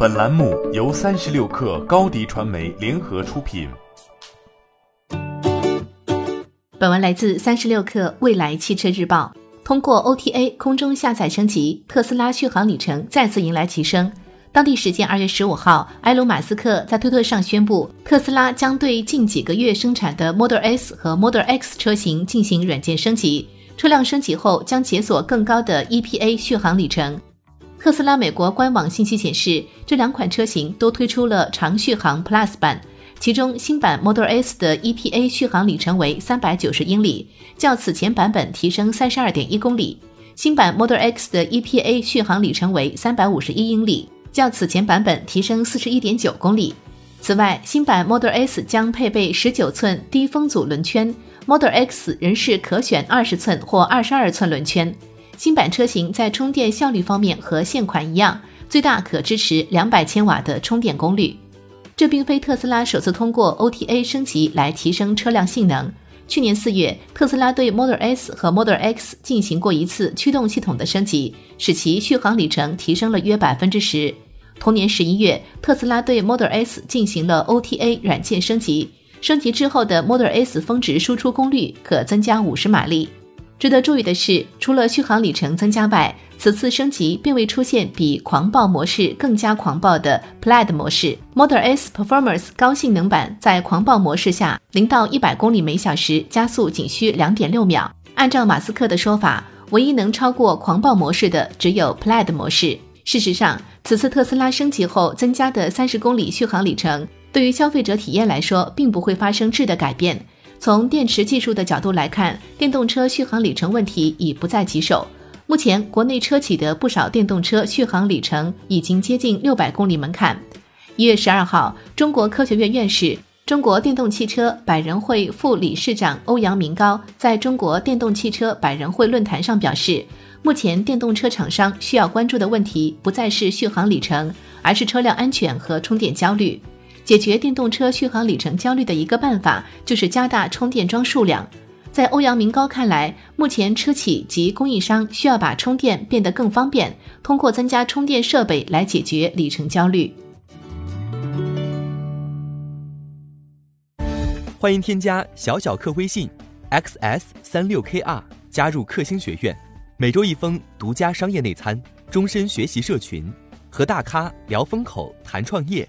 本栏目由三十六氪高低传媒联合出品。本文来自三十六氪未来汽车日报。通过 OTA 空中下载升级，特斯拉续航里程再次迎来提升。当地时间二月十五号，埃隆·马斯克在推特上宣布，特斯拉将对近几个月生产的 Model S 和 Model X 车型进行软件升级。车辆升级后将解锁更高的 EPA 续航里程。特斯拉美国官网信息显示，这两款车型都推出了长续航 Plus 版，其中新版 Model S 的 EPA 续航里程为三百九十英里，较此前版本提升三十二点一公里；新版 Model X 的 EPA 续航里程为三百五十一英里，较此前版本提升四十一点九公里。此外，新版 Model S 将配备十九寸低风阻轮圈。Model X 仍是可选二十寸或二十二寸轮圈。新版车型在充电效率方面和现款一样，最大可支持两百千瓦的充电功率。这并非特斯拉首次通过 OTA 升级来提升车辆性能。去年四月，特斯拉对 Model S 和 Model X 进行过一次驱动系统的升级，使其续航里程提升了约百分之十。同年十一月，特斯拉对 Model S 进行了 OTA 软件升级。升级之后的 Model S 峰值输出功率可增加五十马力。值得注意的是，除了续航里程增加外，此次升级并未出现比狂暴模式更加狂暴的 Plaid 模式。Model S Performance 高性能版在狂暴模式下，零到一百公里每小时加速仅需两点六秒。按照马斯克的说法，唯一能超过狂暴模式的只有 Plaid 模式。事实上，此次特斯拉升级后增加的三十公里续航里程。对于消费者体验来说，并不会发生质的改变。从电池技术的角度来看，电动车续航里程问题已不再棘手。目前，国内车企的不少电动车续航里程已经接近六百公里门槛。一月十二号，中国科学院院士、中国电动汽车百人会副理事长欧阳明高在中国电动汽车百人会论坛上表示，目前电动车厂商需要关注的问题不再是续航里程，而是车辆安全和充电焦虑。解决电动车续航里程焦虑的一个办法，就是加大充电桩数量。在欧阳明高看来，目前车企及供应商需要把充电变得更方便，通过增加充电设备来解决里程焦虑。欢迎添加小小客微信，xs 三六 kr，加入克星学院，每周一封独家商业内参，终身学习社群，和大咖聊风口，谈创业。